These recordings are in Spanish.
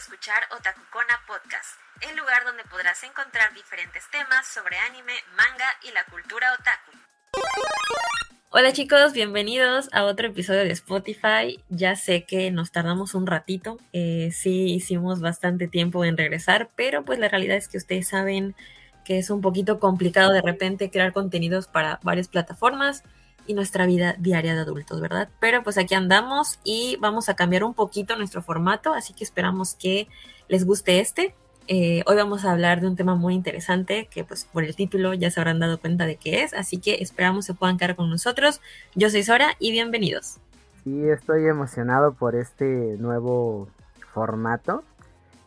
escuchar Otakukona Podcast, el lugar donde podrás encontrar diferentes temas sobre anime, manga y la cultura otaku. Hola chicos, bienvenidos a otro episodio de Spotify. Ya sé que nos tardamos un ratito, eh, sí hicimos bastante tiempo en regresar, pero pues la realidad es que ustedes saben que es un poquito complicado de repente crear contenidos para varias plataformas y nuestra vida diaria de adultos, ¿verdad? Pero pues aquí andamos y vamos a cambiar un poquito nuestro formato, así que esperamos que les guste este. Eh, hoy vamos a hablar de un tema muy interesante que pues por el título ya se habrán dado cuenta de qué es, así que esperamos se puedan quedar con nosotros. Yo soy Sora y bienvenidos. Sí, estoy emocionado por este nuevo formato.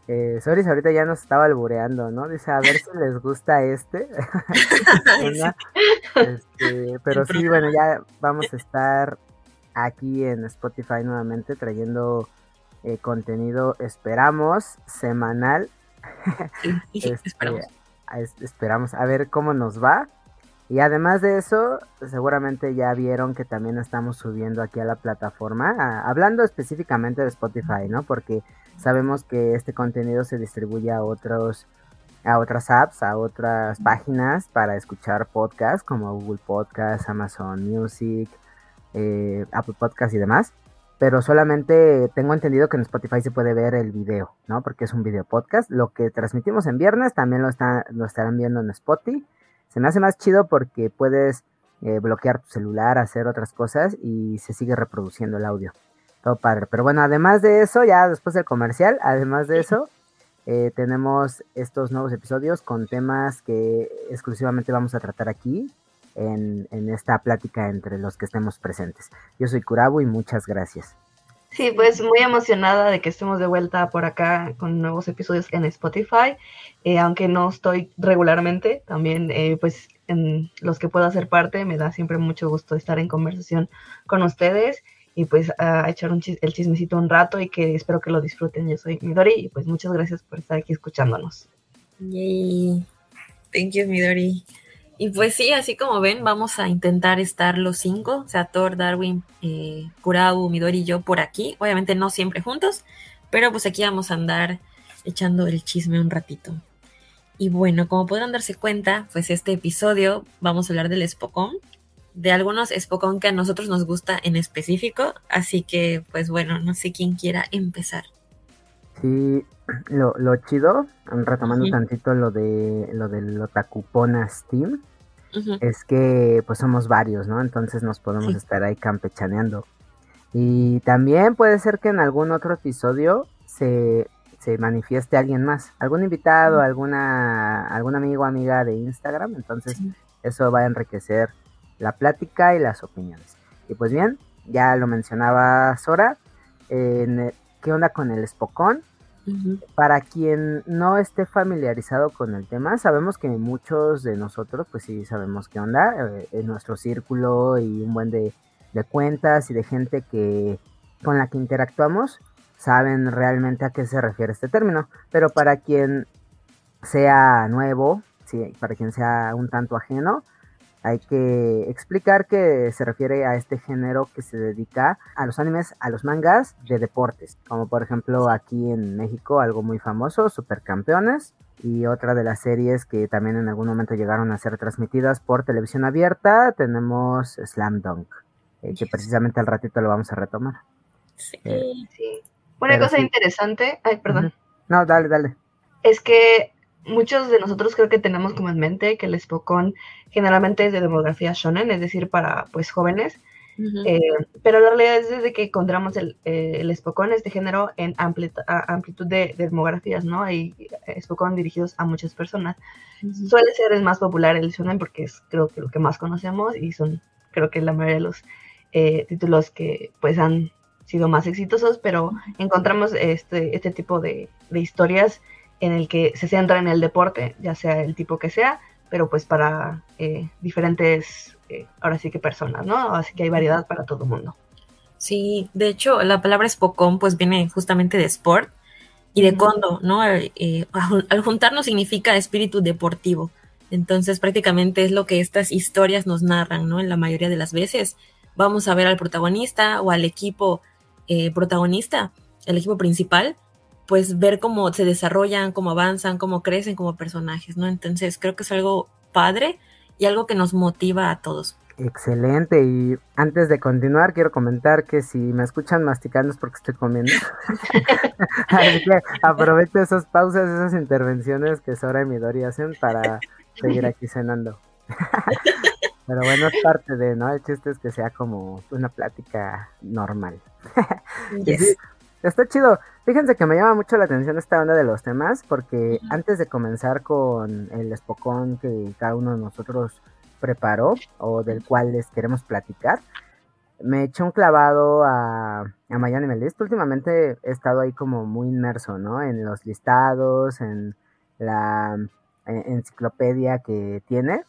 Eh, Soris ahorita ya nos estaba albureando, ¿no? Dice, a ver si les gusta este. este pero sí, bueno, ya vamos a estar aquí en Spotify nuevamente trayendo eh, contenido, esperamos, semanal. este, esperamos. esperamos a ver cómo nos va. Y además de eso, seguramente ya vieron que también estamos subiendo aquí a la plataforma, hablando específicamente de Spotify, ¿no? Porque sabemos que este contenido se distribuye a otros a otras apps, a otras páginas para escuchar podcasts como Google Podcasts, Amazon Music, eh, Apple Podcasts y demás. Pero solamente tengo entendido que en Spotify se puede ver el video, ¿no? Porque es un video podcast. Lo que transmitimos en viernes también lo, está, lo estarán viendo en Spotify. Se me hace más chido porque puedes eh, bloquear tu celular, hacer otras cosas y se sigue reproduciendo el audio. Todo padre. Pero bueno, además de eso, ya después del comercial, además de eso, eh, tenemos estos nuevos episodios con temas que exclusivamente vamos a tratar aquí en, en, esta plática entre los que estemos presentes. Yo soy Kurabu y muchas gracias. Sí, pues muy emocionada de que estemos de vuelta por acá con nuevos episodios en Spotify, eh, aunque no estoy regularmente, también eh, pues en los que puedo hacer parte, me da siempre mucho gusto estar en conversación con ustedes y pues a echar un el chismecito un rato y que espero que lo disfruten. Yo soy Midori y pues muchas gracias por estar aquí escuchándonos. Yay. Thank you, Midori. Y pues sí, así como ven, vamos a intentar estar los cinco, o sea, Thor, Darwin, eh, Kurau, Midori y yo por aquí. Obviamente no siempre juntos, pero pues aquí vamos a andar echando el chisme un ratito. Y bueno, como podrán darse cuenta, pues este episodio vamos a hablar del Spokon, de algunos Spokon que a nosotros nos gusta en específico, así que pues bueno, no sé quién quiera empezar. Sí, lo, lo chido, retomando tantito lo de lo del Es que pues somos varios, ¿no? Entonces nos podemos estar ahí campechaneando. Y también puede ser que en algún otro episodio se, se manifieste alguien más, algún invitado, alguna, algún amigo o amiga de Instagram, entonces eso va a enriquecer la plática y las opiniones. Y pues bien, ya lo mencionaba Sora, ¿qué onda con el Para quien no esté familiarizado con el tema, sabemos que muchos de nosotros, pues sí sabemos qué onda, eh, en nuestro círculo y un buen de, cuentas y de gente que con la que interactuamos, saben realmente a qué se refiere este término. Pero para quien sea nuevo, sí, para quien sea un tanto ajeno, hay que explicar que se refiere a este género que se dedica a los animes, a los mangas de deportes, como por ejemplo aquí en México algo muy famoso, Supercampeones, y otra de las series que también en algún momento llegaron a ser transmitidas por televisión abierta, tenemos Slam Dunk, eh, que precisamente al ratito lo vamos a retomar. Sí, eh, sí. Una cosa interesante, ay, perdón. No, dale, dale. Es que muchos de nosotros creo que tenemos como en mente que el Spokon generalmente es de demografía shonen, es decir, para pues jóvenes. Eh, pero la realidad es desde que encontramos el, eh, el Spokon, este género, en amplitud de, demografías, ¿no? Hay eh, Spokon dirigidos a muchas personas. Suele ser el más popular el shonen porque es creo que lo que más conocemos y son creo que la mayoría de los títulos que pues han sido más exitosos, pero encontramos este, este tipo de, de historias en el que se centra en el deporte, ya sea el tipo que sea, pero pues para eh, diferentes, eh, ahora sí que personas, ¿no? Así que hay variedad para todo el mundo. Sí, de hecho, la palabra Spokon pues viene justamente de sport y de condo, ¿no? Eh, al juntarnos significa espíritu deportivo. Entonces, prácticamente es lo que estas historias nos narran, ¿no? En la mayoría de las veces vamos a ver al protagonista o al equipo protagonista, el equipo principal, pues ver cómo se desarrollan, cómo avanzan, cómo crecen como personajes, ¿no? Entonces creo que es algo padre y algo que nos motiva a todos. Excelente, y antes de continuar quiero comentar que si me escuchan masticando es porque estoy comiendo. Así que aprovecho esas pausas, esas intervenciones que Sora y Midori hacen para seguir aquí cenando. Pero bueno, es parte de, ¿no? El chiste es que sea como una plática normal. está chido. Fíjense que me llama mucho la atención esta onda de los temas, porque antes de comenzar con el espocón que cada uno de nosotros preparó o del cual les queremos platicar. Me eché un clavado a, a My List. Últimamente he estado ahí como muy inmerso, ¿no? En los listados, en la enciclopedia que tiene.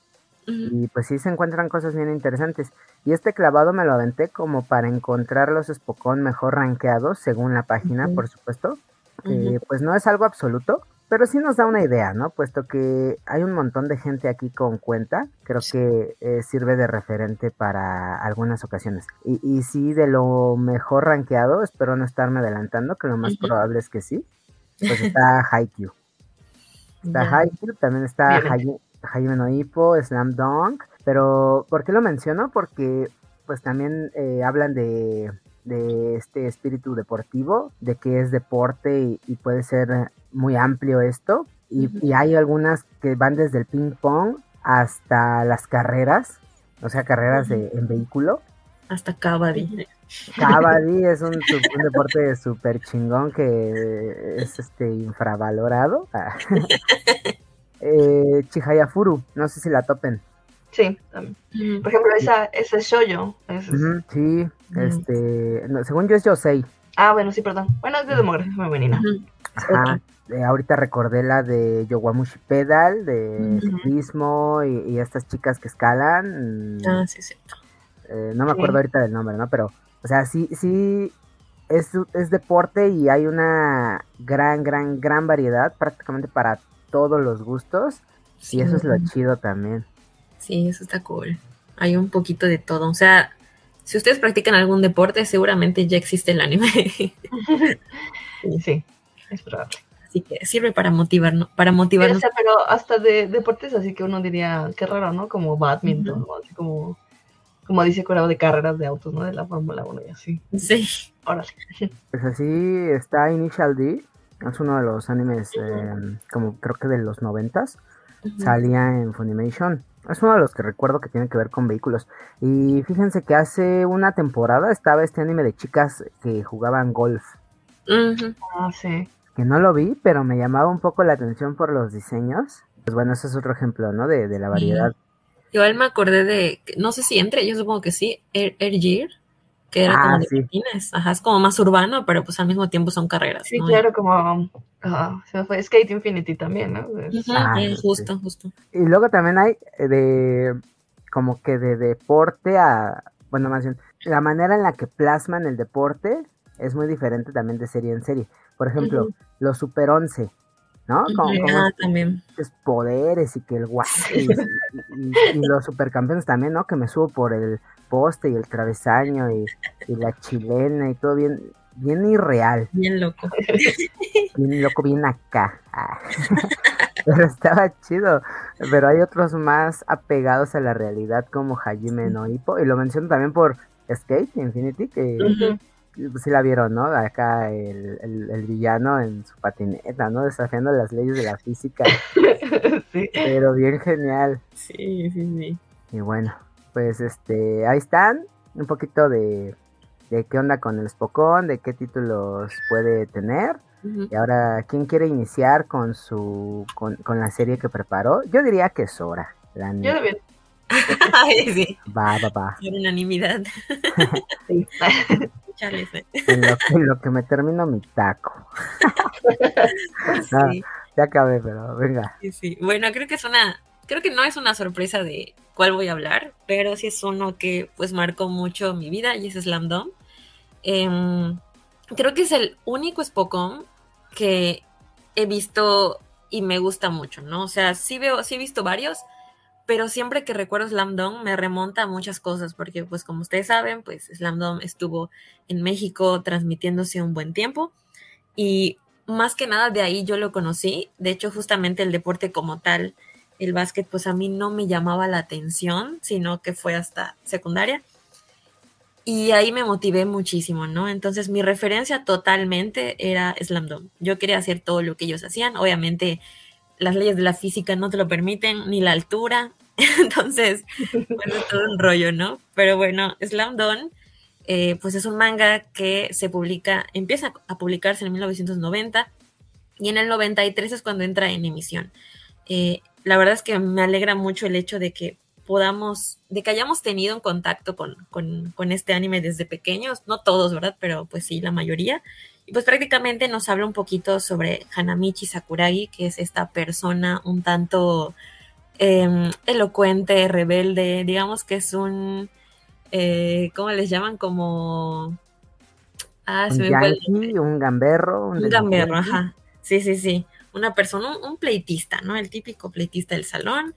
Y pues sí se encuentran cosas bien interesantes. Y este clavado me lo aventé como para encontrar los Spokon mejor rankeados según la página, por supuesto. pues no es algo absoluto, pero sí nos da una idea, ¿no? Puesto que hay un montón de gente aquí con cuenta, creo que eh, sirve de referente para algunas ocasiones. Y, y sí, de lo mejor rankeado, espero no estarme adelantando, que lo más probable es que sí, pues está Haikyuu. Está Haikyuu, también está Jaime Noipo, Slam Dunk, pero ¿por qué lo menciono? Porque pues también eh, hablan de de este espíritu deportivo, de que es deporte y, puede ser muy amplio esto. Y, hay algunas que van desde el ping pong hasta las carreras, o sea, carreras de, en vehículo. Hasta Kabaddi. Kabaddi es un, deporte súper chingón que es este infravalorado. eh, Chihayafuru, no sé si la topen. Sí, Por ejemplo, esa, ese shoyo. sí, este, según yo es Yosei. Ah, bueno, sí, perdón. Bueno, es de demografía femenina. Ajá. Eh, ahorita recordé la de Yowamushi Pedal, de ciclismo y, estas chicas que escalan. Ah, sí, cierto. Eh, no me acuerdo ahorita del nombre, ¿no? Pero, o sea, sí, sí, es, es deporte y hay una gran, gran, gran variedad prácticamente para todos los gustos. Y eso es lo chido también. Sí, eso está cool. Hay un poquito de todo. O sea, si ustedes practican algún deporte, seguramente ya existe el anime. sí, es probable. Así que sirve para motivarnos. Para motivarnos. pero hasta de deportes, así que uno diría, qué raro, ¿no? Como badminton, así como, como dice Curado de carreras de autos, ¿no? De la Fórmula 1 y así. Sí. Órale. Pues así está Initial D. Es uno de los animes, eh, como creo que de los noventas. Salía en Funimation. Es uno de los que recuerdo que tiene que ver con vehículos. Y fíjense que hace una temporada estaba este anime de chicas que jugaban golf. Ah, sí. Que no lo vi, pero me llamaba un poco la atención por los diseños. Pues bueno, ese es otro ejemplo, ¿no? De, de la variedad. Igual me acordé de, no sé si entre, yo supongo que sí, Air, Air que era como ah, de Ajá, es como más urbano, pero pues al mismo tiempo son carreras. Sí, claro, como se me fue Skate Infinity también, ¿no? Ah, justo, justo. Y luego también hay de como que de deporte a, bueno, más bien, la manera en la que plasman el deporte es muy diferente también de serie en serie. Por ejemplo, los Super 11, ¿no? Como, ah, también. poderes y que el guay y, y, los supercampeones también, ¿no? Que me subo por el poste y el travesaño y, la chilena y todo bien, bien irreal. Bien loco. Bien loco, bien acá. Ah. Pero estaba chido. Pero hay otros más apegados a la realidad como Hajime no Hippo. Y lo menciono también por Skate Infinity, que sí la vieron, ¿no? Acá el, el, villano en su patineta, ¿no? Desafiando las leyes de la física. sí. Pero bien genial. Sí, sí, sí. Y bueno, pues este, ahí están, un poquito de, de qué onda con el Spokon, de qué títulos puede tener. Y ahora, ¿quién quiere iniciar con su con, la serie que preparó? Yo diría que es hora. La Yo también. sí. Va, va, va. Por unanimidad. sí. en, lo que, lo que me termino mi taco. sí. ya acabé, pero venga. Sí, sí. Bueno, creo que es una creo que no es una sorpresa de cuál voy a hablar, pero sí es uno que pues marcó mucho mi vida y es Slam Dunk. Em, creo que es el único Spokon que he visto y me gusta mucho, ¿no? O sea, sí veo, sí he visto varios, pero siempre que recuerdo Slam Dunk me remonta a muchas cosas, porque pues como ustedes saben, pues Slam Dunk estuvo en México transmitiéndose un buen tiempo y más que nada de ahí yo lo conocí. De hecho, justamente el deporte como tal, el básquet, pues a mí no me llamaba la atención, sino que fue hasta secundaria. Y ahí me motivé muchísimo, ¿no? Entonces mi referencia totalmente era Slam Dunk. Yo quería hacer todo lo que ellos hacían. Obviamente las leyes de la física no te lo permiten, ni la altura. Entonces, bueno, todo un rollo, ¿no? Pero bueno, Slam Dunk, eh, pues es un manga que se publica, empieza a publicarse en 1990 y en el 93 es cuando entra en emisión. Eh, la verdad es que me alegra mucho el hecho de que podamos, de que hayamos tenido un contacto con, con, este anime desde pequeños, no todos, ¿verdad? Pero pues sí, la mayoría. Y pues prácticamente nos habla un poquito sobre Hanamichi Sakuragi, que es esta persona un tanto em, elocuente, rebelde, digamos que es un, eh, ¿cómo les llaman? Como... Ah, un, un gamberro. Un, gamberro, ajá. Sí, sí, sí. Una persona, un, pleitista, ¿no? El típico pleitista del salón.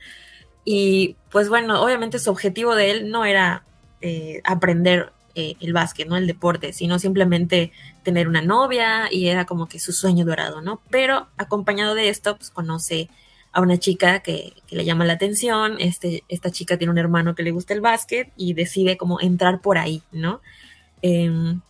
Y pues bueno, obviamente su objetivo de él no era eh, aprender eh, el básquet, ¿no? El deporte, sino simplemente tener una novia y era como que su sueño dorado, ¿no? Pero acompañado de esto, pues conoce a una chica que, le llama la atención, este, esta chica tiene un hermano que le gusta el básquet y decide como entrar por ahí, ¿no? Em,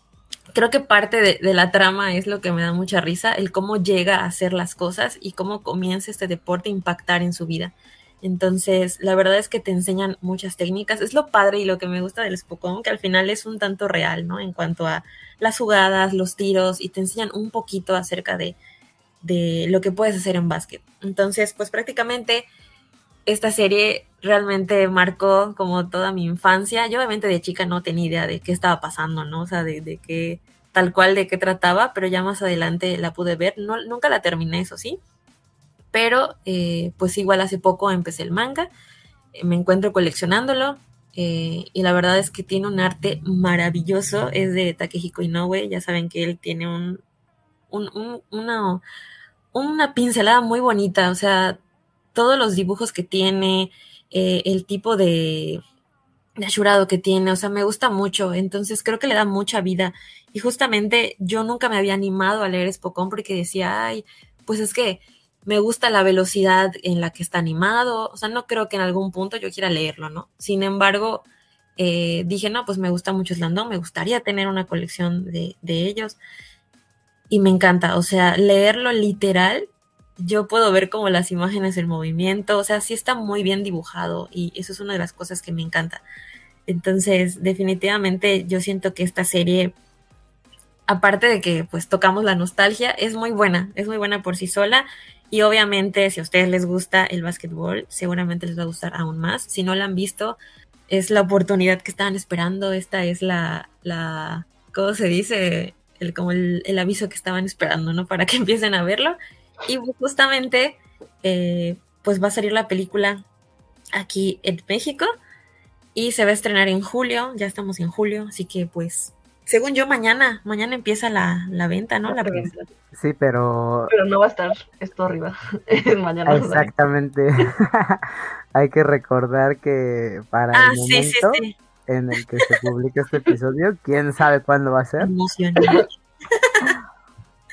creo que parte de, de, la trama es lo que me da mucha risa, el cómo llega a hacer las cosas y cómo comienza este deporte a impactar en su vida. Entonces, la verdad es que te enseñan muchas técnicas. Es lo padre y lo que me gusta del Spokon, que al final es un tanto real, ¿no? En cuanto a las jugadas, los tiros, y te enseñan un poquito acerca de, de lo que puedes hacer en básquet. Entonces, pues prácticamente esta serie realmente marcó como toda mi infancia. Yo obviamente de chica no tenía idea de qué estaba pasando, ¿no? O sea, de, de qué, tal cual de qué trataba, pero ya más adelante la pude ver. No, nunca la terminé, eso sí pero eh, pues igual hace poco empecé el manga, eh, me encuentro coleccionándolo eh, y la verdad es que tiene un arte maravilloso, es de Takehiko Inoue, ya saben que él tiene un, una, una pincelada muy bonita, o sea, todos los dibujos que tiene, el tipo de, de ashurado que tiene, o sea, me gusta mucho, entonces creo que le da mucha vida. Y justamente yo nunca me había animado a leer Spokon porque decía, ay, pues es que me gusta la velocidad en la que está animado, o sea, no creo que en algún punto yo quiera leerlo, ¿no? Sin embargo, eh, dije, no, pues me gusta mucho Slandón, me gustaría tener una colección de, ellos y me encanta, o sea, leerlo literal, yo puedo ver como las imágenes, el movimiento, o sea, sí está muy bien dibujado y eso es una de las cosas que me encanta. Entonces, definitivamente yo siento que esta serie, aparte de que pues tocamos la nostalgia, es muy buena, es muy buena por sí sola y obviamente, si a ustedes les gusta el básquetbol, seguramente les va a gustar aún más. Si no la han visto, es la oportunidad que estaban esperando. Esta es la, la ¿cómo se dice? El, como el, aviso que estaban esperando, ¿no? Para que empiecen a verlo. Y justamente, eh, pues va a salir la película aquí en México y se va a estrenar en julio. Ya estamos en julio, así que pues según yo, mañana, mañana empieza la, venta, ¿no? La sí, pero... Pero no va a estar esto arriba mañana. Exactamente. Hay que recordar que para el ah, momento en el que se publique este episodio, quién sabe cuándo va a ser.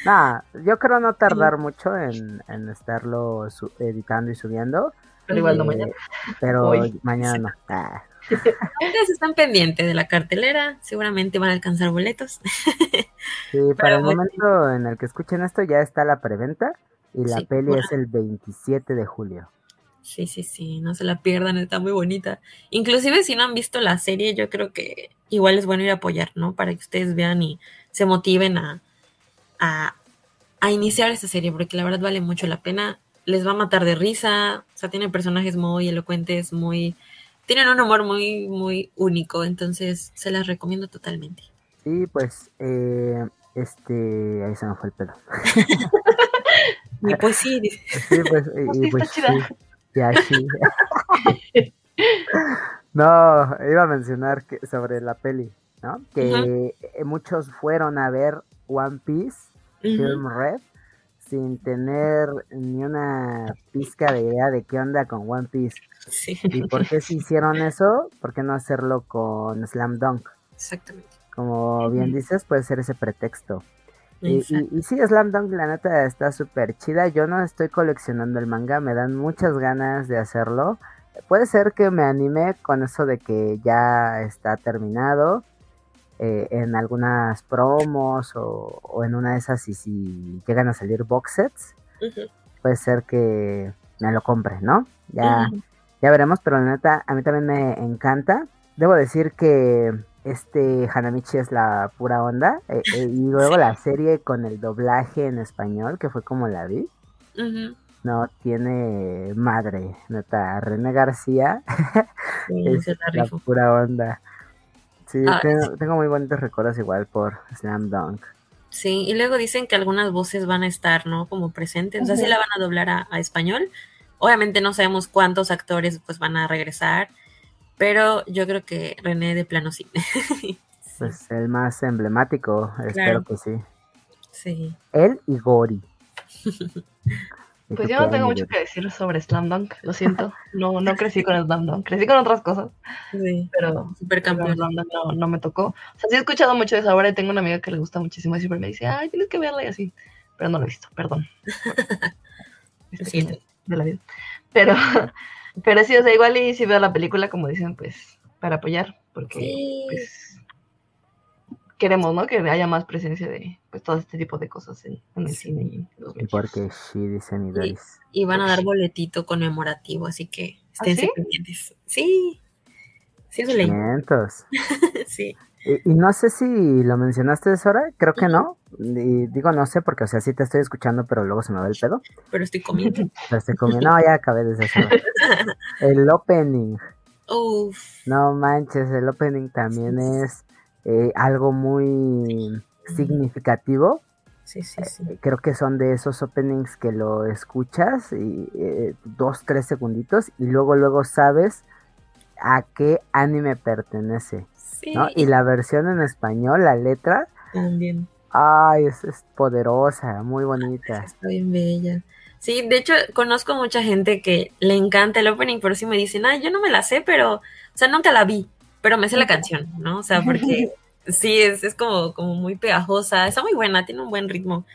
Nada, yo creo no tardar mucho en, estarlo editando y subiendo. Pero igual no mañana. Pero mañana no. Ah. Ustedes están pendientes de la cartelera, seguramente van a alcanzar boletos. sí, para el momento en el que escuchen esto ya está la preventa y la peli es el 27 de julio. Sí, sí, sí, no se la pierdan, está muy bonita. Inclusive si no han visto la serie, yo creo que igual es bueno ir a apoyar, ¿no? Para que ustedes vean y se motiven a, a, a iniciar esta serie, porque la verdad vale mucho la pena. Les va a matar de risa, o sea, tiene personajes muy elocuentes, muy tienen un humor muy, muy único, entonces se las recomiendo totalmente. Sí, pues, eh, este, ahí se me fue el pelo. y pues sí. Sí, pues, y, pues sí, ya sí. no, iba a mencionar que, sobre la peli, ¿no? Que muchos fueron a ver One Piece, Film Red, sin tener ni una pizca de idea de qué onda con One Piece. ¿Y por qué si hicieron eso? ¿Por qué no hacerlo con Slam Dunk? Exactamente. Como bien dices, puede ser ese pretexto. Y, y, sí, Slam Dunk, la neta, está súper chida. Yo no estoy coleccionando el manga, me dan muchas ganas de hacerlo. Puede ser que me anime con eso de que ya está terminado eh, en algunas promos o, en una de esas y si llegan a salir box sets. Puede ser que me lo compre, ¿no? Ya, ya veremos, pero la neta, a mí también me encanta. Debo decir que este Hanamichi es la pura onda. Eh, eh, y luego la serie con el doblaje en español, que fue como la vi. No, tiene madre, neta. René García es la pura onda. Sí, ah, tengo, muy bonitos recuerdos igual por Slam Dunk. Sí, y luego dicen que algunas voces van a estar, ¿no? Como presentes. O sea, sí la van a doblar a, a español. Obviamente no sabemos cuántos actores pues van a regresar pero yo creo que René de plano sí. pues el más emblemático, espero que sí. Sí. Él y Gori. Pues yo no tengo mucho que decir sobre Slam Dunk, lo siento. No, no crecí con Slam Dunk, crecí con otras cosas. Sí, pero Supercampeón. Slam Dunk no, no, me tocó. O sea, sí he escuchado mucho de esa obra y tengo una amiga que le gusta muchísimo y siempre me dice, ay, tienes que verla y así. Pero no lo he visto, perdón. Este, de la vida. Pero, pero sí, o sea, igual y si veo la película, como dicen, pues para apoyar, porque pues queremos, ¿no? Que haya más presencia de pues todo este tipo de cosas en, el cine y en los medios. Porque sí, dicen y, y van a dar boletito conmemorativo, así que ¿Ah, estén pendientes. Sí, sí, eso leí. sí. Y, no sé si lo mencionaste de hora, creo que no. Y digo no sé porque, o sea, sí te estoy escuchando, pero luego se me va el pedo. Pero estoy comiendo. Pero estoy comiendo. No, ya acabé de eso. El opening. Uf. No manches, el opening también es eh, algo muy significativo. Sí, sí, sí. Eh, creo que son de esos openings que lo escuchas y eh, dos, tres segunditos y luego, luego sabes a qué anime pertenece. Y la versión en español, la letra. También. Ay, es, es poderosa, muy bonita. Está bien bella. Sí, de hecho, conozco mucha gente que le encanta el opening, pero sí me dicen, ay, yo no me la sé, pero, o sea, nunca la vi, pero me sé la canción, ¿no? O sea, porque sí, es, es como, como muy pegajosa, está muy buena, tiene un buen ritmo.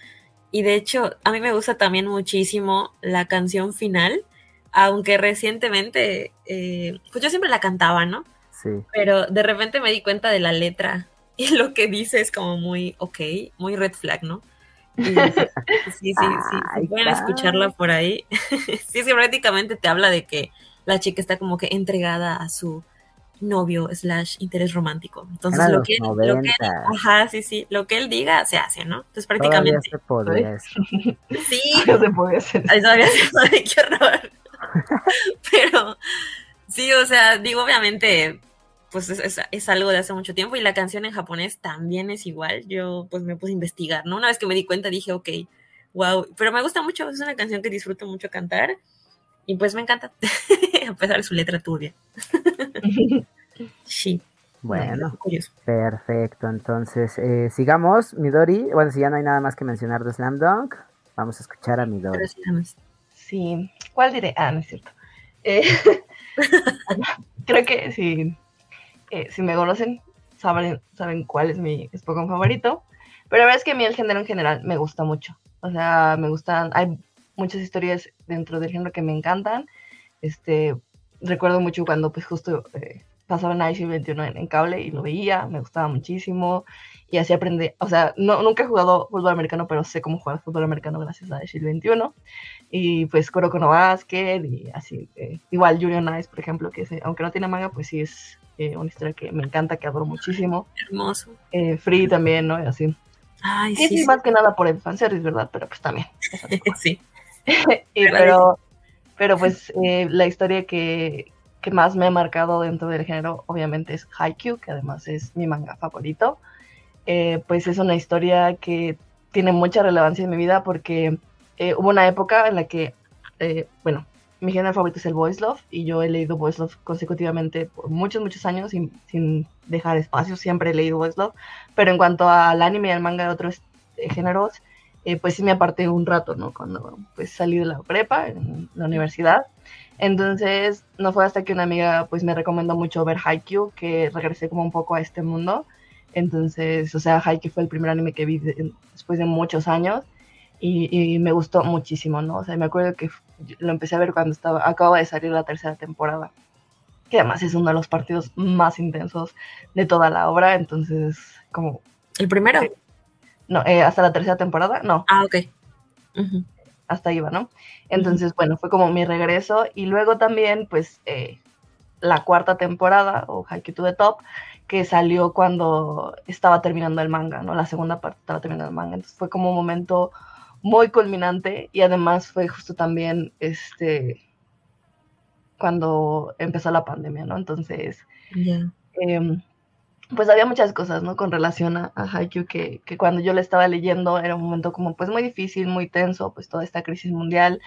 Y de hecho, a mí me gusta también muchísimo la canción final, aunque recientemente, eh, pues yo siempre la cantaba, ¿no? Pero de repente me di cuenta de la letra y lo que dice es como muy, ok, muy red flag, ¿no? sí, sí, sí, pueden escucharla por ahí. sí, sí, prácticamente te habla de que la chica está como que entregada a su novio slash interés romántico. Entonces lo que, lo que, ajá, sí, sí, lo que él diga se hace, ¿no? Entonces prácticamente. Sí, no se puede hacer. qué horror. Pero sí, o sea, digo, obviamente pues es, algo de hace mucho tiempo y la canción en japonés también es igual. Yo pues me puse a investigar, ¿no? Una vez que me di cuenta dije, ok, wow, pero me gusta mucho, es una canción que disfruto mucho cantar y pues me encanta, a pesar de su letra turbia. sí. Bueno, perfecto. Entonces, eh, sigamos, Midori. Bueno, si ya no hay nada más que mencionar de Slam Dunk, vamos a escuchar a Midori. Sí, ¿cuál diré? Ah, no es cierto. Eh, creo que sí, eh, si me conocen, saben, saben cuál es mi Pokémon favorito. Pero la verdad es que a mí el género en general me gusta mucho. O sea, me gustan, hay muchas historias dentro del género que me encantan. Este, recuerdo mucho cuando pues justo eh, pasaba en IC 21 en, cable y lo veía, me gustaba muchísimo y así aprendí, o sea, no, nunca he jugado fútbol americano, pero sé cómo jugar fútbol americano gracias a IC 21 y pues Kuroko no Basket y así, eh, igual Junior Nice, por ejemplo, que aunque no tiene manga, pues sí es eh, una historia que me encanta, que adoro muchísimo. Hermoso. Eh, Free también, ¿no? Y así. Ay, sí, sí, más que nada por el fanservice, ¿verdad? Pero pues también. sí. pero, pero pues eh, la historia que, que, más me ha marcado dentro del género, obviamente, es Haikyuu, que además es mi manga favorito. Eh, pues es una historia que tiene mucha relevancia en mi vida porque hubo una época en la que, bueno, mi género favorito es el voice love y yo he leído voice love consecutivamente por muchos, muchos años sin, sin dejar espacio, siempre he leído voice love, pero en cuanto al anime y al manga de otros eh, géneros, eh, pues sí me aparté un rato, ¿no? Cuando pues salí de la prepa, en la universidad. Entonces, no fue hasta que una amiga pues me recomendó mucho ver Haikyuu que regresé como un poco a este mundo. Entonces, o sea, Haikyuu fue el primer anime que vi después de muchos años y, me gustó muchísimo, ¿no? O sea, me acuerdo que lo empecé a ver cuando estaba, acababa de salir la tercera temporada, que además es uno de los partidos más intensos de toda la obra, entonces, como... ¿El primero? No, eh, hasta la tercera temporada, no. Ah, ok. Hasta iba, ¿no? Entonces, bueno, fue como mi regreso y luego también, pues, eh, la cuarta temporada, o Haikyuu to the Top, que salió cuando estaba terminando el manga, ¿no? La segunda parte estaba terminando el manga. Entonces fue como un momento muy culminante y además fue justo también este cuando empezó la pandemia, ¿no? Entonces, em, pues había muchas cosas, ¿no? Con relación a, a que, que, cuando yo le estaba leyendo era un momento como pues muy difícil, muy tenso, pues toda esta crisis mundial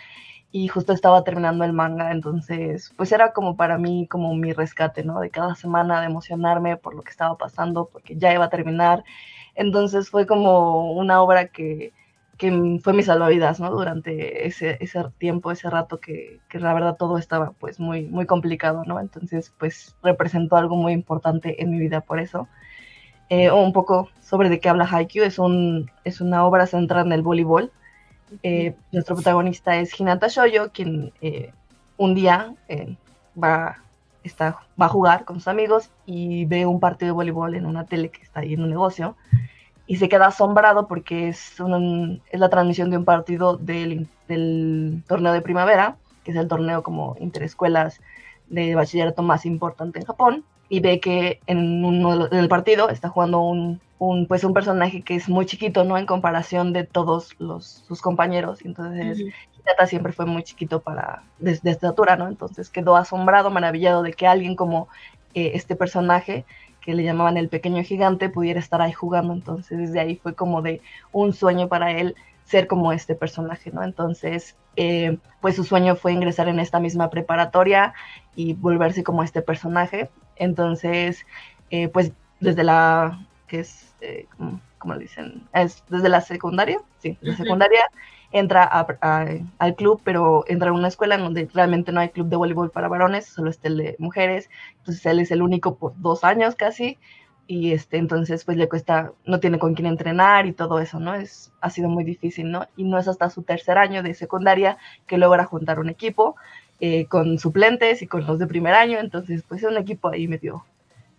y justo estaba terminando el manga, entonces pues era como para mí como mi rescate, ¿no? De cada semana de emocionarme por lo que estaba pasando, porque ya iba a terminar, entonces fue como una obra que, que fue mi salvavidas, ¿no? Durante ese, ese tiempo, ese rato que, que, la verdad todo estaba pues muy, muy complicado, ¿no? Entonces pues representó algo muy importante en mi vida por eso. Eh, un poco sobre de qué habla Haikyuu, es, un, es una obra centrada en el voleibol, eh, nuestro protagonista es Hinata Shoyo, quien eh, un día va, está, va a jugar con sus amigos y ve un partido de voleibol en una tele que está ahí en un negocio y se queda asombrado porque es, es la transmisión de un partido del, del, torneo de primavera, que es el torneo como interescuelas de bachillerato más importante en Japón, y ve que en, uno, en el partido está jugando un, un, pues un personaje que es muy chiquito, ¿no? En comparación de todos los, sus compañeros. Entonces, Hinata siempre fue muy chiquito para, de, estatura, ¿no? Entonces quedó asombrado, maravillado de que alguien como eh, este personaje, que le llamaban el pequeño gigante, pudiera estar ahí jugando. Entonces, desde ahí fue como de un sueño para él ser como este personaje, ¿no? Entonces, eh, pues su sueño fue ingresar en esta misma preparatoria y volverse como este personaje. Entonces, eh, pues desde la que es, eh, como, dicen, es desde la secundaria, sí, la secundaria entra al club, pero entra a una escuela en donde realmente no hay club de voleibol para varones, solo está el de mujeres, entonces él es el único por dos años casi, y este, entonces pues le cuesta, no tiene con quién entrenar y todo eso, ¿no? Es, ha sido muy difícil, ¿no? Y no es hasta su tercer año de secundaria que logra juntar un equipo eh, con suplentes y con los de primer año, entonces pues es un equipo ahí medio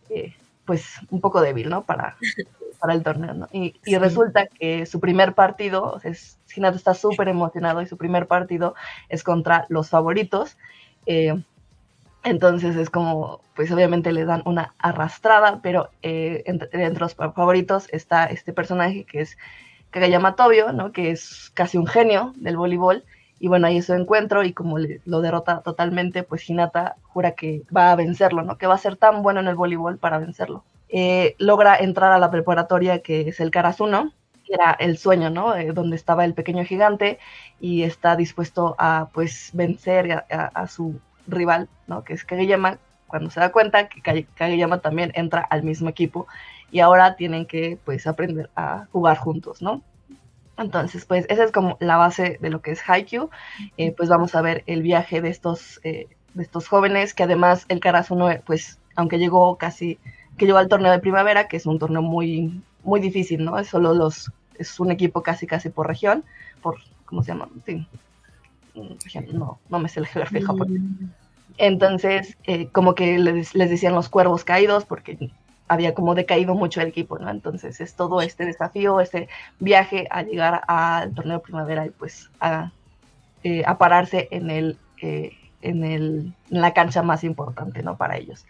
eh, pues un poco débil, ¿no? Para, para el torneo, ¿no? Y, resulta que su primer partido, es, Hinata está súper emocionado y su primer partido es contra los favoritos. Eh, entonces es como, pues obviamente le dan una arrastrada, pero eh, entre, los favoritos está este personaje que es Kagayama Tobio, ¿no? Que es casi un genio del voleibol y bueno, ahí es su encuentro y como lo derrota totalmente, pues Hinata jura que va a vencerlo, ¿no? Que va a ser tan bueno en el voleibol para vencerlo. Eh, logra entrar a la preparatoria que es el Karasuno, que era el sueño, ¿no? Eh, donde estaba el pequeño gigante y está dispuesto a, pues, vencer a, su rival, ¿no? Que es Kageyama, cuando se da cuenta que Kageyama también entra al mismo equipo y ahora tienen que, pues, aprender a jugar juntos, ¿no? Entonces, pues esa es como la base de lo que es Haikyuu. Eh, pues vamos a ver el viaje de estos, eh, de estos jóvenes, que además el Karasuno, pues aunque llegó casi, que llegó al torneo de primavera, que es un torneo muy, muy difícil, ¿no? Es solo los, es un equipo casi casi por región, por, ¿cómo se llama? No, no me sé la geografía de Japón. Entonces, eh, como que les, les, decían los cuervos caídos, porque había como decaído mucho el equipo, ¿no? Entonces es todo este desafío, este viaje a llegar al torneo de primavera y pues a, eh, pararse en, el, eh, en, el, en la cancha más importante, ¿no? Para ellos.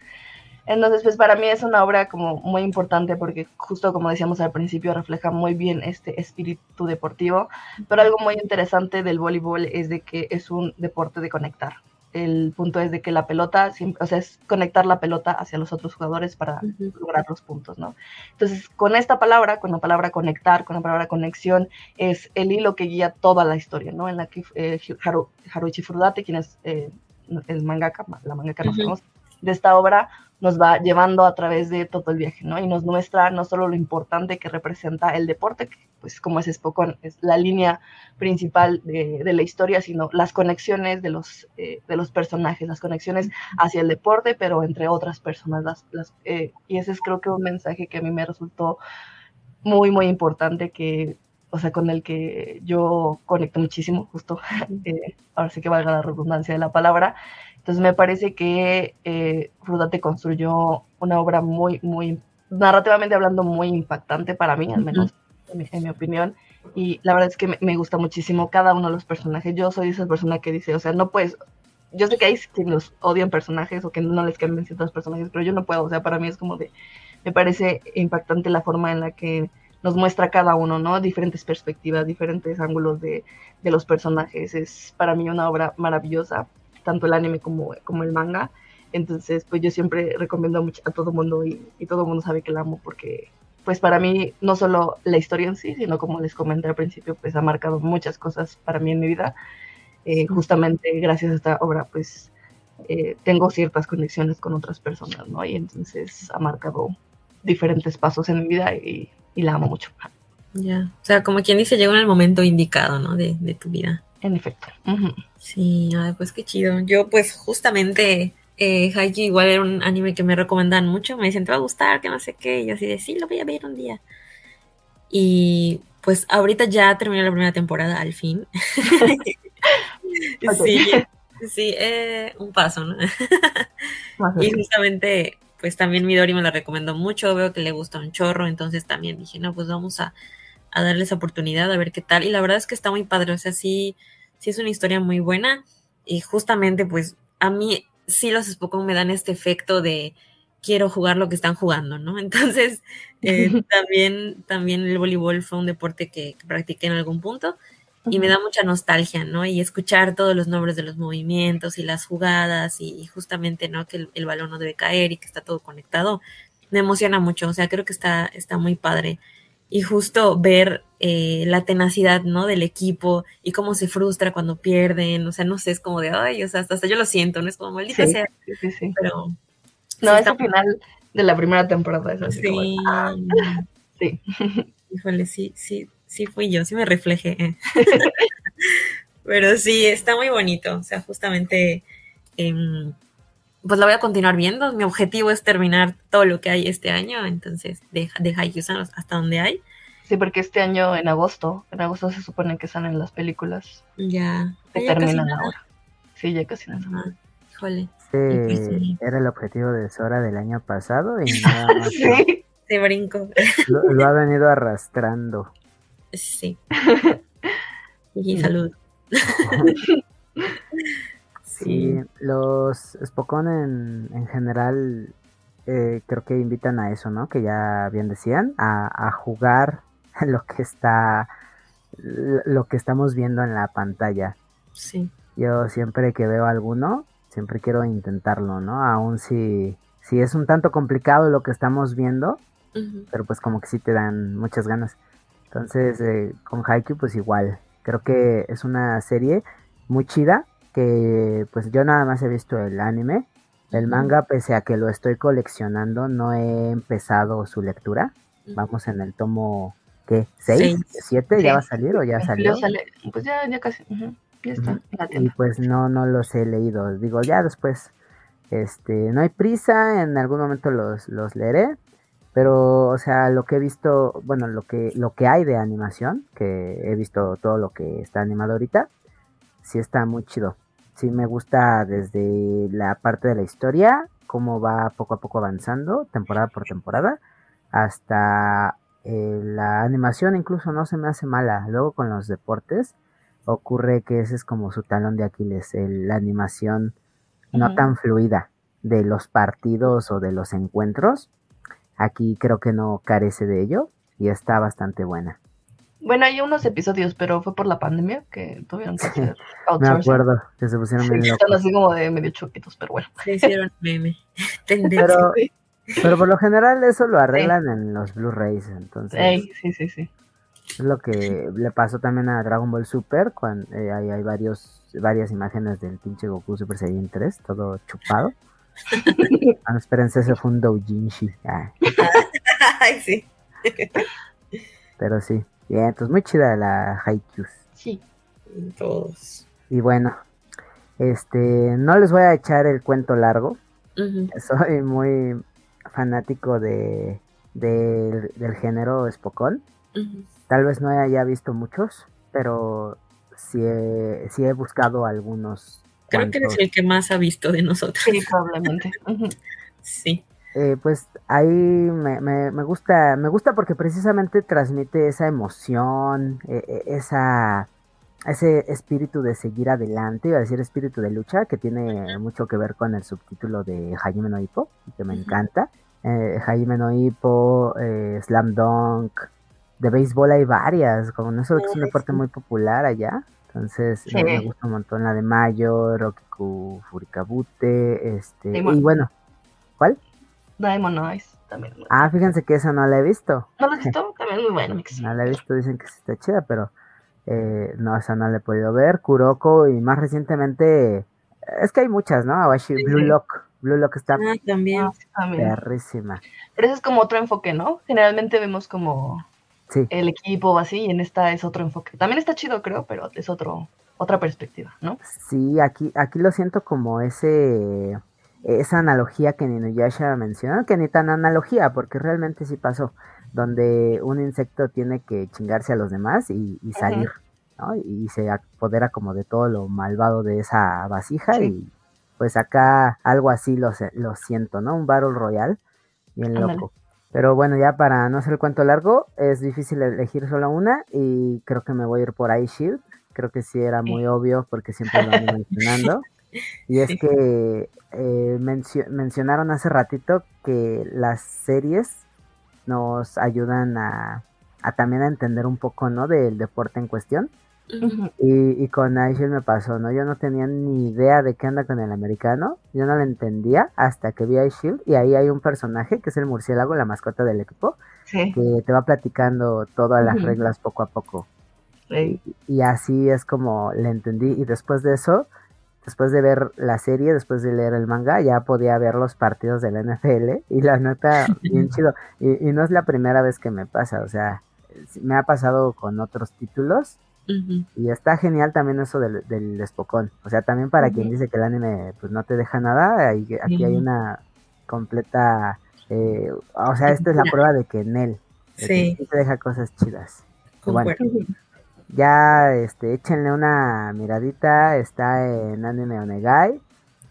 Entonces, pues para mí es una obra como muy importante porque justo como decíamos al principio refleja muy bien este espíritu deportivo, pero algo muy interesante del voleibol es de que es un deporte de conectar el punto es de que la pelota, o sea, es conectar la pelota hacia los otros jugadores para lograr los puntos, ¿no? Entonces, con esta palabra, con la palabra conectar, con la palabra conexión, es el hilo que guía toda la historia, ¿no? En la que eh, Haruichi Furudate, quien es eh, el mangaka, la mangaka uh de esta obra, nos va llevando a través de todo el viaje, ¿no? Y nos muestra no solo lo importante que representa el deporte, que pues como es Spokon, es la línea principal de, la historia, sino las conexiones de los, eh, de los personajes, las conexiones hacia el deporte, pero entre otras personas. Eh, y ese es creo que un mensaje que a mí me resultó muy, muy importante, que, o sea, con el que yo conecto muchísimo, justo, eh, ahora sí que valga la redundancia de la palabra, entonces me parece que eh, Frudate construyó una obra muy, muy, narrativamente hablando, muy impactante para mí, al menos en, mi, opinión. Y la verdad es que me, gusta muchísimo cada uno de los personajes. Yo soy esa persona que dice, o sea, no puedes, yo sé que hay quienes los odian personajes o que no les cambian ciertos personajes, pero yo no puedo, o sea, para mí es como de, me parece impactante la forma en la que nos muestra cada uno, ¿no? Diferentes perspectivas, diferentes ángulos de, de los personajes. Es para mí una obra maravillosa tanto el anime como, como el manga. Entonces, pues yo siempre recomiendo mucho a todo mundo y, todo el mundo sabe que la amo porque, pues para mí, no solo la historia en sí, sino como les comenté al principio, pues ha marcado muchas cosas para mí en mi vida. Eh, justamente gracias a esta obra, pues eh, tengo ciertas conexiones con otras personas, ¿no? Y entonces ha marcado diferentes pasos en mi vida y, la amo mucho. Ya, o sea, como quien dice, llegó en el momento indicado, ¿no? De, de tu vida. En efecto. Sí, pues qué chido. Yo pues justamente eh, Haiki igual era un anime que me recomendan mucho, me decían, te va a gustar, que no sé qué, y yo así de, sí, lo voy a ver un día. Y pues ahorita ya terminé la primera temporada, al fin. Sí, sí, eh, un paso, ¿no? y justamente, pues también Midori me la recomendó mucho, veo que le gusta un chorro, entonces también dije, no, pues vamos a, a darle esa oportunidad, a ver qué tal. Y la verdad es que está muy padre, o sea, sí sí es una historia muy buena y justamente pues a mí sí los Spokon me dan este efecto de quiero jugar lo que están jugando, ¿no? Entonces, eh, también, también el voleibol fue un deporte que, practiqué en algún punto y me da mucha nostalgia, ¿no? Y escuchar todos los nombres de los movimientos y las jugadas y, justamente, ¿no? Que el, balón no debe caer y que está todo conectado, me emociona mucho, o sea, creo que está, está muy padre y justo ver eh, la tenacidad, ¿no? Del equipo y cómo se frustra cuando pierden, o sea, no sé, es como de, ay, o sea, hasta, yo lo siento, ¿no? Es como maldita sea. Sí, sí, sí. Pero... No, es el final de la primera temporada, es así sí. Ah". sí. Híjole, sí, sí, sí fui yo, sí me reflejé. ¿eh? Pero sí, está muy bonito, o sea, justamente... Eh, pues la voy a continuar viendo. Mi objetivo es terminar todo lo que hay este año, entonces de, de hasta donde hay. Sí, porque este año en agosto, en agosto se supone que salen las películas. Ya. Se terminan ahora. Sí, ya casi nada. Híjole. Sí, era el objetivo de Sora del año pasado y nada más. sí. Se brinco. Lo, ha venido arrastrando. Sí. Y salud. Sí, los Spokon en, en general eh, creo que invitan a eso, ¿no? Que ya bien decían, a, a, jugar lo que está, lo que estamos viendo en la pantalla. Sí. Yo siempre que veo alguno, siempre quiero intentarlo, ¿no? Aún si, si es un tanto complicado lo que estamos viendo, pero pues como que sí te dan muchas ganas. Entonces, eh, con Haikyuu pues igual, creo que es una serie muy chida, que pues yo nada más he visto el anime. El manga, pese a que lo estoy coleccionando, no he empezado su lectura. Vamos en el tomo, ¿qué? ¿Seis? ¿Siete? ¿Ya va a salir o ya salió? Pues ya, ya casi, ya está. Y pues no, no los he leído. Digo, ya después, este, no hay prisa, en algún momento los, los leeré. Pero, o sea, lo que he visto, bueno, lo que, lo que hay de animación, que he visto todo lo que está animado ahorita, sí está muy chido sí me gusta desde la parte de la historia, cómo va poco a poco avanzando, temporada por temporada, hasta eh, la animación incluso no se me hace mala. Luego con los deportes ocurre que ese es como su talón de Aquiles, la animación no tan fluida de los partidos o de los encuentros. Aquí creo que no carece de ello y está bastante buena. Bueno, hay unos episodios, pero fue por la pandemia que tuvieron que hacer Me acuerdo que se pusieron sí, Están así como de medio choquitos, pero bueno. Se hicieron meme. pero, pero por lo general eso lo arreglan en los Blu-rays, entonces. sí, sí, sí. Es lo que le pasó también a Dragon Ball Super, cuando eh, hay, hay varios, varias imágenes del pinche Goku Super Saiyan 3, todo chupado. ah, espérense, ese fue un doujinshi. Ah. Ay, sí. Pero sí. Bien, entonces muy chida la Haikyuu. Sí, todos. Y bueno, este, no les voy a echar el cuento largo. Soy muy fanático de, del género Spokon. Tal vez no haya visto muchos, pero sí he, sí he buscado algunos. Creo que eres el que más ha visto de nosotros. Sí, probablemente. sí. Eh, pues ahí me, me, gusta, me gusta porque precisamente transmite esa emoción, e, e, esa, ese espíritu de seguir adelante, iba a decir espíritu de lucha, que tiene mucho que ver con el subtítulo de Jaime no Hippo, que me encanta. Eh, Jaime no Hippo, eh, Slam Dunk, de béisbol hay varias, como no sé, es un deporte muy popular allá. Entonces me gusta un montón la de Mayo, Rokiku Furikabute, este, y bueno, ¿cuál? Diamond Eyes también. Ah, fíjense que esa no la he visto. ¿No la he visto? También muy buena. No la he visto, dicen que sí está chida, pero eh, no, esa no la he podido ver. Kuroko y más recientemente, es que hay muchas, ¿no? Awashi, Blue Lock. Blue Lock está ah, también. Ah, perrísima. Pero ese es como otro enfoque, ¿no? Generalmente vemos como el equipo así, y en esta es otro enfoque. También está chido, creo, pero es otro, otra perspectiva, ¿no? Sí, aquí, aquí lo siento como ese esa analogía que Ninuyasha mencionó, que ni tan analogía, porque realmente sí pasó, donde un insecto tiene que chingarse a los demás y, salir, ¿no? Y se apodera como de todo lo malvado de esa vasija y pues acá algo así lo, lo siento, ¿no? Un Battle Royal, bien loco. Pero bueno, ya para no hacer el cuento largo, es difícil elegir solo una y creo que me voy a ir por Ice Shield. Creo que sí era muy obvio porque siempre lo ando mencionando. Y es que eh, mencionaron hace ratito que las series nos ayudan a, también a entender un poco, ¿no? Del deporte en cuestión. y, con Aishel me pasó, ¿no? Yo no tenía ni idea de qué anda con el americano. Yo no lo entendía hasta que vi a Shield y ahí hay un personaje que es el murciélago, la mascota del equipo, que te va platicando todas las reglas poco a poco. y, así es como le entendí. Y después de eso, después de ver la serie, después de leer el manga, ya podía ver los partidos de la NFL y la nota bien chido. Y, no es la primera vez que me pasa, o sea, me ha pasado con otros títulos y está genial también eso del, del espocón. O sea, también para quien dice que el anime pues no te deja nada, aquí hay una completa... Eh, o sea, esta es la prueba de que en él sí. te deja cosas chidas. Bueno, ya, este, échenle una miradita, está en Anime Onegai.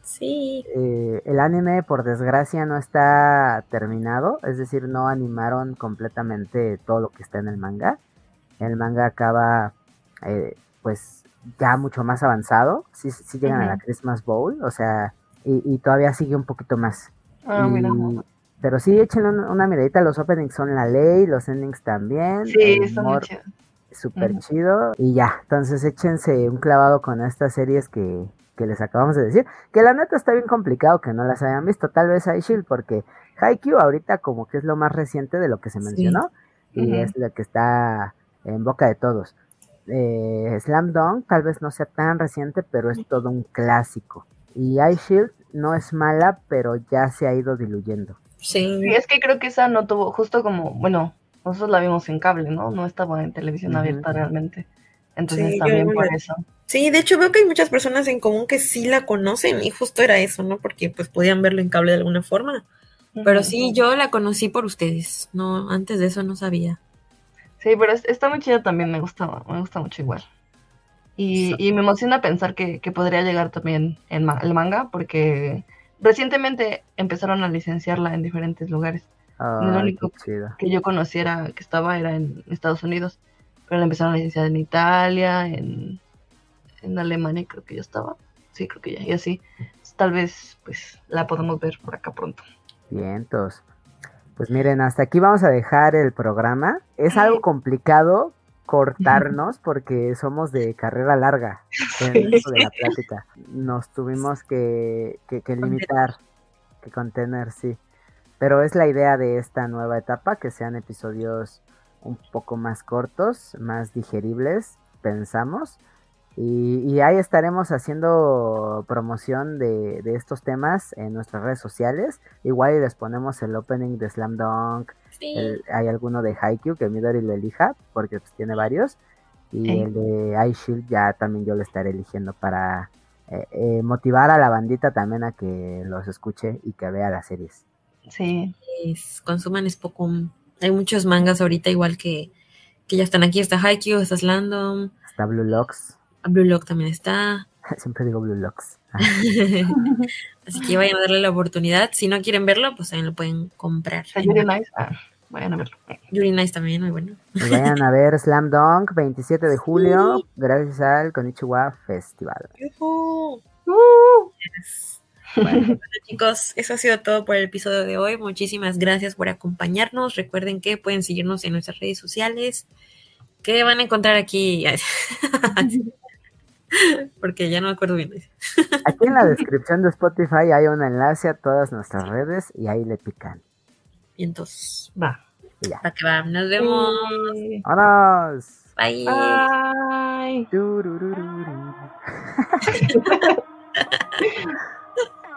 Sí. Eh, el anime, por desgracia, no está terminado, es decir, no animaron completamente todo lo que está en el manga. El manga acaba, eh, pues, ya mucho más avanzado. Sí, sí llegan a la Christmas Bowl, o sea, y, todavía sigue un poquito más. Ah, mira. Pero sí, échenle una, miradita, los openings son la ley, los endings también. Sí, son muy súper chido. Y ya, entonces échense un clavado con estas series que, les acabamos de decir. Que la neta está bien complicado que no las hayan visto. Tal vez Shield, porque Haikyuu ahorita como que es lo más reciente de lo que se mencionó. Y es lo que está en boca de todos. Eh, Slam Dunk tal vez no sea tan reciente, pero es todo un clásico. Y Shield no es mala, pero ya se ha ido diluyendo. Sí. sí. es que creo que esa no tuvo, justo como, bueno, nosotros la vimos en cable, ¿no? No estaba en televisión abierta realmente. Entonces también por eso. Sí, de hecho veo que hay muchas personas en común que sí la conocen y justo era eso, ¿no? Porque pues podían verlo en cable de alguna forma. Pero sí, yo la conocí por ustedes, no, antes de eso no sabía. Sí, pero está muy chida también, me gusta, me gusta mucho igual. Y, y me emociona pensar que, que podría llegar también en el manga, porque recientemente empezaron a licenciarla en diferentes lugares lo único que yo conociera que estaba era en Estados Unidos, pero la empezaron a licenciar en Italia, en, en Alemania creo que ya estaba. Sí, creo que ya, y así. Tal vez pues la podemos ver por acá pronto. Vientos. Pues miren, hasta aquí vamos a dejar el programa. Es algo complicado cortarnos porque somos de carrera larga en de la plática. Nos tuvimos que, que, que limitar, que contener, sí. Pero es la idea de esta nueva etapa, que sean episodios un poco más cortos, más digeribles, pensamos. Y, ahí estaremos haciendo promoción de, estos temas en nuestras redes sociales. Igual les ponemos el opening de Slam Dunk. hay alguno de Haikyuu que Midori lo elija porque pues, tiene varios. Y el de iShield ya también yo lo estaré eligiendo para eh, eh, motivar a la bandita también a que los escuche y que vea las series. Sí. consuman poco Hay muchos mangas ahorita igual que, que ya están aquí. Está Haikyuu, está Slam Está Blue Locks. Blue Lock también está. Siempre digo Blue Locks. Ah. Así que vayan a darle la oportunidad. Si no quieren verlo, pues también lo pueden comprar. Yuri Nice. Ah, vayan a verlo. Yuri Nice también, muy bueno. vayan a ver Slam Dunk 27 de julio, gracias al Konichiwa Festival. Bueno, chicos, eso ha sido todo por el episodio de hoy. Muchísimas gracias por acompañarnos. Recuerden que pueden seguirnos en nuestras redes sociales. Que van a encontrar aquí? Porque ya no me acuerdo bien. Aquí en la descripción de Spotify hay un enlace a todas nuestras redes y ahí le pican. Y entonces, va. ya. Para que va. Nos vemos. ¡Vámonos! Bye. Bye.